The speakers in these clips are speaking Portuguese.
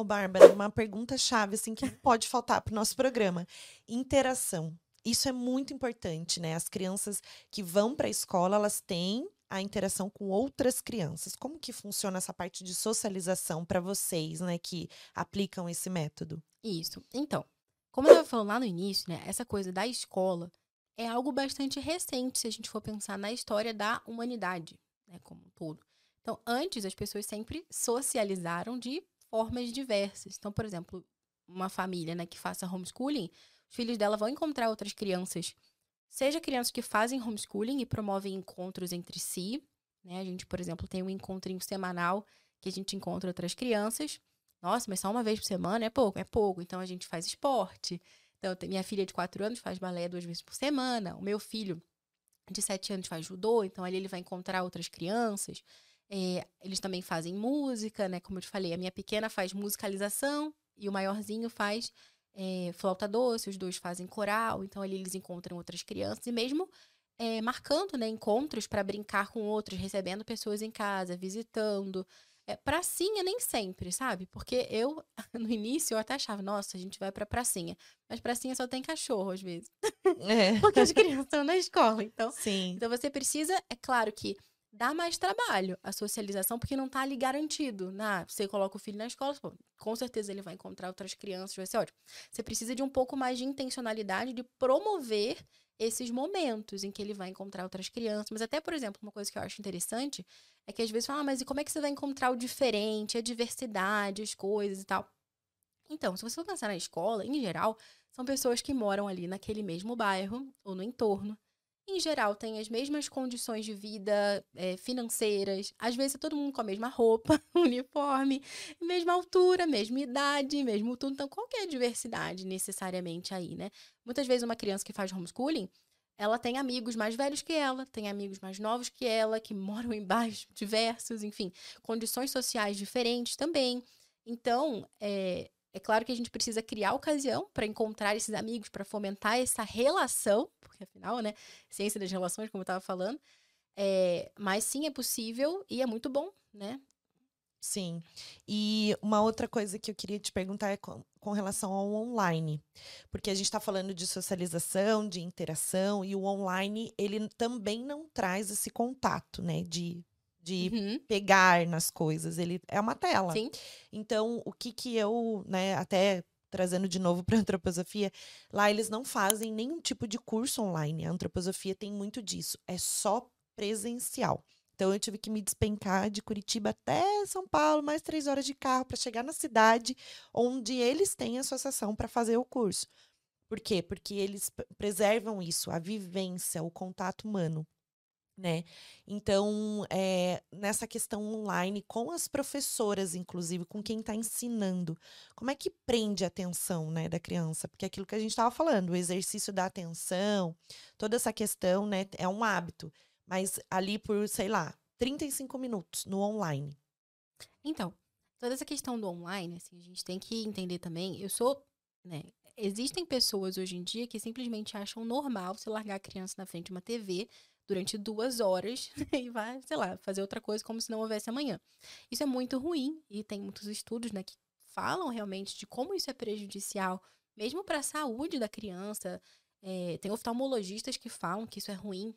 Ô, Bárbara, uma pergunta chave, assim, que pode faltar para o nosso programa. Interação. Isso é muito importante, né? As crianças que vão para a escola, elas têm a interação com outras crianças. Como que funciona essa parte de socialização para vocês, né, que aplicam esse método? Isso. Então, como eu estava falando lá no início, né, essa coisa da escola é algo bastante recente se a gente for pensar na história da humanidade, né, como um todo. Então, antes as pessoas sempre socializaram de formas diversas. Então, por exemplo, uma família, né, que faça homeschooling, os filhos dela vão encontrar outras crianças Seja crianças que fazem homeschooling e promovem encontros entre si. Né? A gente, por exemplo, tem um encontrinho semanal que a gente encontra outras crianças. Nossa, mas só uma vez por semana é pouco, é pouco. Então a gente faz esporte. Então, minha filha de 4 anos faz balé duas vezes por semana. O meu filho de 7 anos faz judô, então ali ele vai encontrar outras crianças. É, eles também fazem música, né? Como eu te falei, a minha pequena faz musicalização e o maiorzinho faz é, flauta doce, os dois fazem coral, então ali eles encontram outras crianças e mesmo é, marcando né, encontros para brincar com outros, recebendo pessoas em casa, visitando. É, pracinha nem sempre, sabe? Porque eu, no início, eu até achava, nossa, a gente vai pra pracinha. Mas pracinha só tem cachorro, às vezes. É. Porque as crianças estão na escola, então. Sim. Então você precisa, é claro que dá mais trabalho a socialização, porque não está ali garantido. Ah, você coloca o filho na escola, pô, com certeza ele vai encontrar outras crianças, vai ser ótimo. Você precisa de um pouco mais de intencionalidade de promover esses momentos em que ele vai encontrar outras crianças. Mas até, por exemplo, uma coisa que eu acho interessante é que às vezes fala, ah, mas e como é que você vai encontrar o diferente, a diversidade, as coisas e tal? Então, se você for pensar na escola, em geral, são pessoas que moram ali naquele mesmo bairro ou no entorno em geral, tem as mesmas condições de vida é, financeiras. Às vezes todo mundo com a mesma roupa, uniforme, mesma altura, mesma idade, mesmo tudo. Então, qual é a diversidade necessariamente aí, né? Muitas vezes uma criança que faz homeschooling, ela tem amigos mais velhos que ela, tem amigos mais novos que ela, que moram em bairros diversos, enfim, condições sociais diferentes também. Então, é, é claro que a gente precisa criar ocasião para encontrar esses amigos, para fomentar essa relação, porque afinal, né, ciência das relações, como eu estava falando. É, mas sim, é possível e é muito bom, né? Sim. E uma outra coisa que eu queria te perguntar é com, com relação ao online. Porque a gente está falando de socialização, de interação, e o online, ele também não traz esse contato, né? De de uhum. pegar nas coisas. Ele é uma tela. Sim. Então, o que que eu, né, até trazendo de novo para antroposofia, lá eles não fazem nenhum tipo de curso online. A antroposofia tem muito disso, é só presencial. Então eu tive que me despencar de Curitiba até São Paulo, mais três horas de carro para chegar na cidade onde eles têm associação para fazer o curso. Por quê? Porque eles preservam isso, a vivência, o contato humano né? Então, é, nessa questão online, com as professoras, inclusive, com quem está ensinando, como é que prende a atenção né, da criança? Porque é aquilo que a gente estava falando, o exercício da atenção, toda essa questão, né, é um hábito. Mas ali por, sei lá, 35 minutos no online. Então, toda essa questão do online, assim, a gente tem que entender também. Eu sou, né? Existem pessoas hoje em dia que simplesmente acham normal você largar a criança na frente de uma TV durante duas horas e vai, sei lá, fazer outra coisa como se não houvesse amanhã. Isso é muito ruim e tem muitos estudos, né, que falam realmente de como isso é prejudicial, mesmo para a saúde da criança. É, tem oftalmologistas que falam que isso é ruim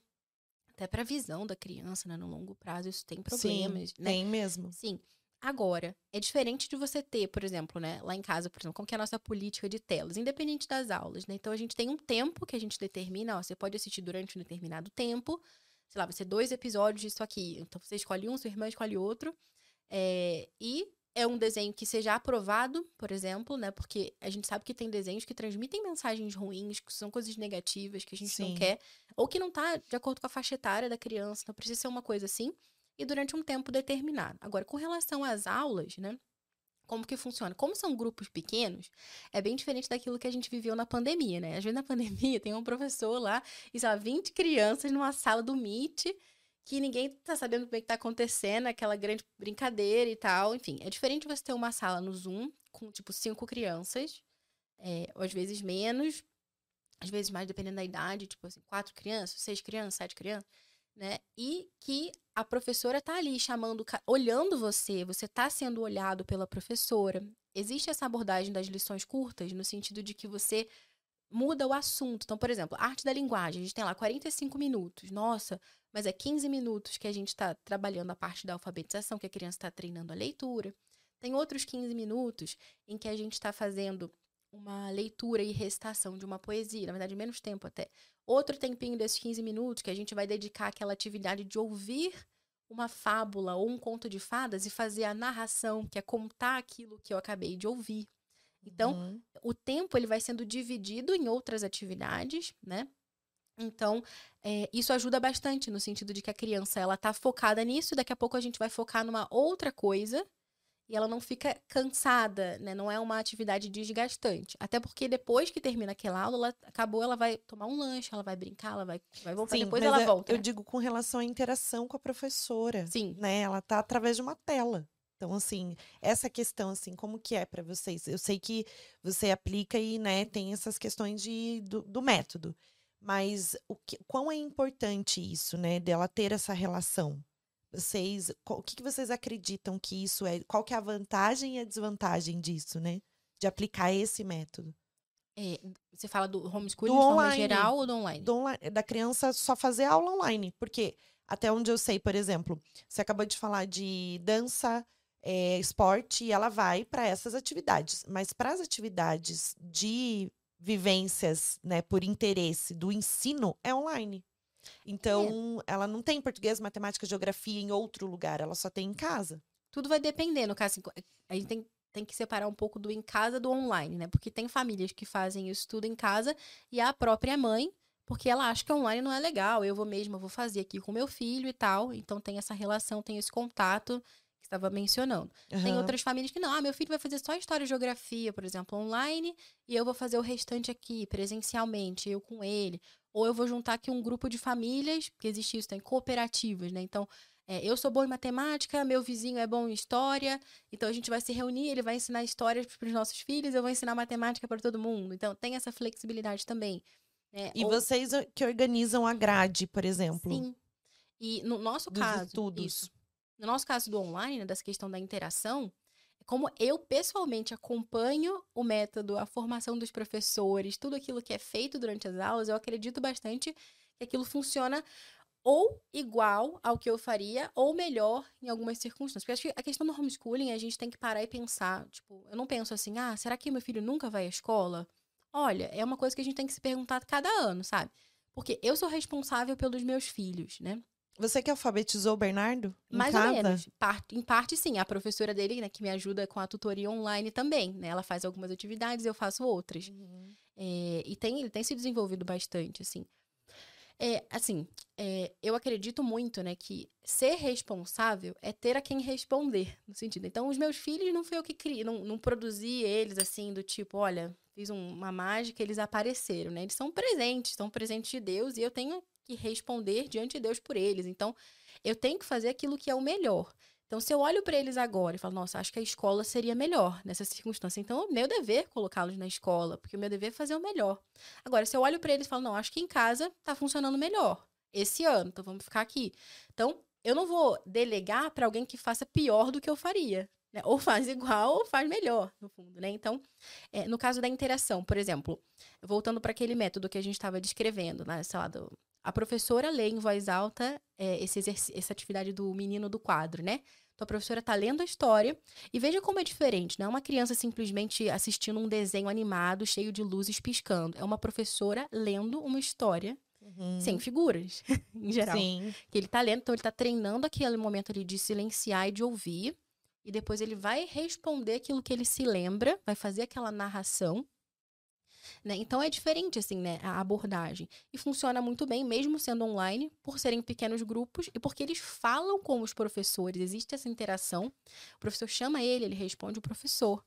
até para a visão da criança, né, no longo prazo isso tem problemas, Sim, né? Tem mesmo. Sim. Agora, é diferente de você ter, por exemplo, né, lá em casa, por exemplo, como que é a nossa política de telas, independente das aulas, né? Então a gente tem um tempo que a gente determina, ó, você pode assistir durante um determinado tempo, sei lá, vai ser dois episódios disso aqui. Então você escolhe um, sua irmã escolhe outro. É, e é um desenho que seja aprovado, por exemplo, né? Porque a gente sabe que tem desenhos que transmitem mensagens ruins, que são coisas negativas que a gente Sim. não quer, ou que não tá de acordo com a faixa etária da criança. Então precisa ser uma coisa assim e durante um tempo determinado. Agora, com relação às aulas, né? Como que funciona? Como são grupos pequenos, é bem diferente daquilo que a gente viveu na pandemia, né? Às vezes na pandemia tem um professor lá e só 20 crianças numa sala do Meet que ninguém tá sabendo bem o que tá acontecendo, aquela grande brincadeira e tal. Enfim, é diferente você ter uma sala no Zoom com, tipo, cinco crianças, é, às vezes menos, às vezes mais, dependendo da idade, tipo assim, quatro crianças, seis crianças, sete crianças né? E a professora tá ali chamando, olhando você, você tá sendo olhado pela professora. existe essa abordagem das lições curtas, no sentido de que você muda o assunto. Então, por exemplo, arte da linguagem, a gente tem lá 45 minutos. Nossa, mas é 15 minutos que a gente está trabalhando a parte da alfabetização, que a criança está treinando a leitura. Tem outros 15 minutos em que a gente está fazendo uma leitura e recitação de uma poesia, na verdade, menos tempo até. Outro tempinho desses 15 minutos que a gente vai dedicar àquela atividade de ouvir uma fábula ou um conto de fadas e fazer a narração, que é contar aquilo que eu acabei de ouvir. Então, uhum. o tempo ele vai sendo dividido em outras atividades, né? Então, é, isso ajuda bastante no sentido de que a criança ela tá focada nisso, daqui a pouco a gente vai focar numa outra coisa e ela não fica cansada, né? Não é uma atividade desgastante. Até porque depois que termina aquela aula, ela acabou, ela vai tomar um lanche, ela vai brincar, ela vai, vai voltar, Sim, depois ela é, volta. Eu né? digo com relação à interação com a professora. Sim. Né? Ela tá através de uma tela. Então, assim, essa questão, assim, como que é para vocês? Eu sei que você aplica e, né, tem essas questões de, do, do método. Mas o que, quão é importante isso, né, dela ter essa relação? Vocês, o que, que vocês acreditam que isso é? Qual que é a vantagem e a desvantagem disso, né? De aplicar esse método? É, você fala do homeschooling do de forma geral ou do online? do online? Da criança só fazer aula online. Porque, até onde eu sei, por exemplo, você acabou de falar de dança, é, esporte, e ela vai para essas atividades. Mas para as atividades de vivências, né, por interesse do ensino, é online. Então, é. ela não tem português, matemática, geografia em outro lugar, ela só tem em casa. Tudo vai depender, no caso, assim, a gente tem, tem que separar um pouco do em casa do online, né? Porque tem famílias que fazem isso tudo em casa e a própria mãe, porque ela acha que online não é legal, eu vou mesmo, eu vou fazer aqui com meu filho e tal. Então tem essa relação, tem esse contato que estava mencionando. Uhum. Tem outras famílias que não, ah, meu filho vai fazer só história e geografia, por exemplo, online, e eu vou fazer o restante aqui, presencialmente, eu com ele. Ou eu vou juntar aqui um grupo de famílias, porque existe isso, tem cooperativas, né? Então, é, eu sou bom em matemática, meu vizinho é bom em história, então a gente vai se reunir, ele vai ensinar histórias para os nossos filhos, eu vou ensinar matemática para todo mundo. Então, tem essa flexibilidade também. Né? E Ou... vocês que organizam a grade, por exemplo? Sim. E no nosso Dos caso, estudos. isso. No nosso caso do online, né, dessa questão da interação, como eu pessoalmente acompanho o método, a formação dos professores, tudo aquilo que é feito durante as aulas, eu acredito bastante que aquilo funciona ou igual ao que eu faria, ou melhor em algumas circunstâncias. Porque acho que a questão do homeschooling, a gente tem que parar e pensar. Tipo, eu não penso assim, ah, será que meu filho nunca vai à escola? Olha, é uma coisa que a gente tem que se perguntar cada ano, sabe? Porque eu sou responsável pelos meus filhos, né? Você que alfabetizou o Bernardo? Mais casa? ou menos. Part, em parte, sim. A professora dele, né, que me ajuda com a tutoria online também, né? Ela faz algumas atividades, eu faço outras. Uhum. É, e tem, ele tem se desenvolvido bastante, assim. É, assim, é, eu acredito muito, né, que ser responsável é ter a quem responder, no sentido. Então, os meus filhos não foi eu que criei, não, não produzi eles, assim, do tipo, olha, fiz um, uma mágica, eles apareceram, né? Eles são presentes, são presentes de Deus e eu tenho que responder diante de Deus por eles. Então, eu tenho que fazer aquilo que é o melhor. Então, se eu olho para eles agora e falo, nossa, acho que a escola seria melhor nessa circunstância, então é meu dever colocá-los na escola, porque o meu dever é fazer o melhor. Agora, se eu olho para eles e falo, não, acho que em casa está funcionando melhor esse ano, então vamos ficar aqui. Então, eu não vou delegar para alguém que faça pior do que eu faria. Né? Ou faz igual ou faz melhor, no fundo, né? Então, é, no caso da interação, por exemplo, voltando para aquele método que a gente estava descrevendo, né? Sei lá, do, a professora lê em voz alta é, esse essa atividade do menino do quadro, né? Então a professora está lendo a história e veja como é diferente. Não é uma criança simplesmente assistindo um desenho animado cheio de luzes piscando. É uma professora lendo uma história uhum. sem figuras, em geral. Sim. Que ele está lendo, então ele está treinando aquele momento ali de silenciar e de ouvir. E depois ele vai responder aquilo que ele se lembra, vai fazer aquela narração né? Então é diferente, assim, né, a abordagem. E funciona muito bem, mesmo sendo online, por serem pequenos grupos e porque eles falam com os professores, existe essa interação. O professor chama ele, ele responde o professor.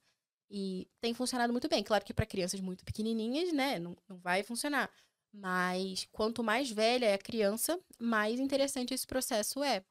E tem funcionado muito bem. Claro que para crianças muito pequenininhas, né, não, não vai funcionar. Mas quanto mais velha é a criança, mais interessante esse processo é.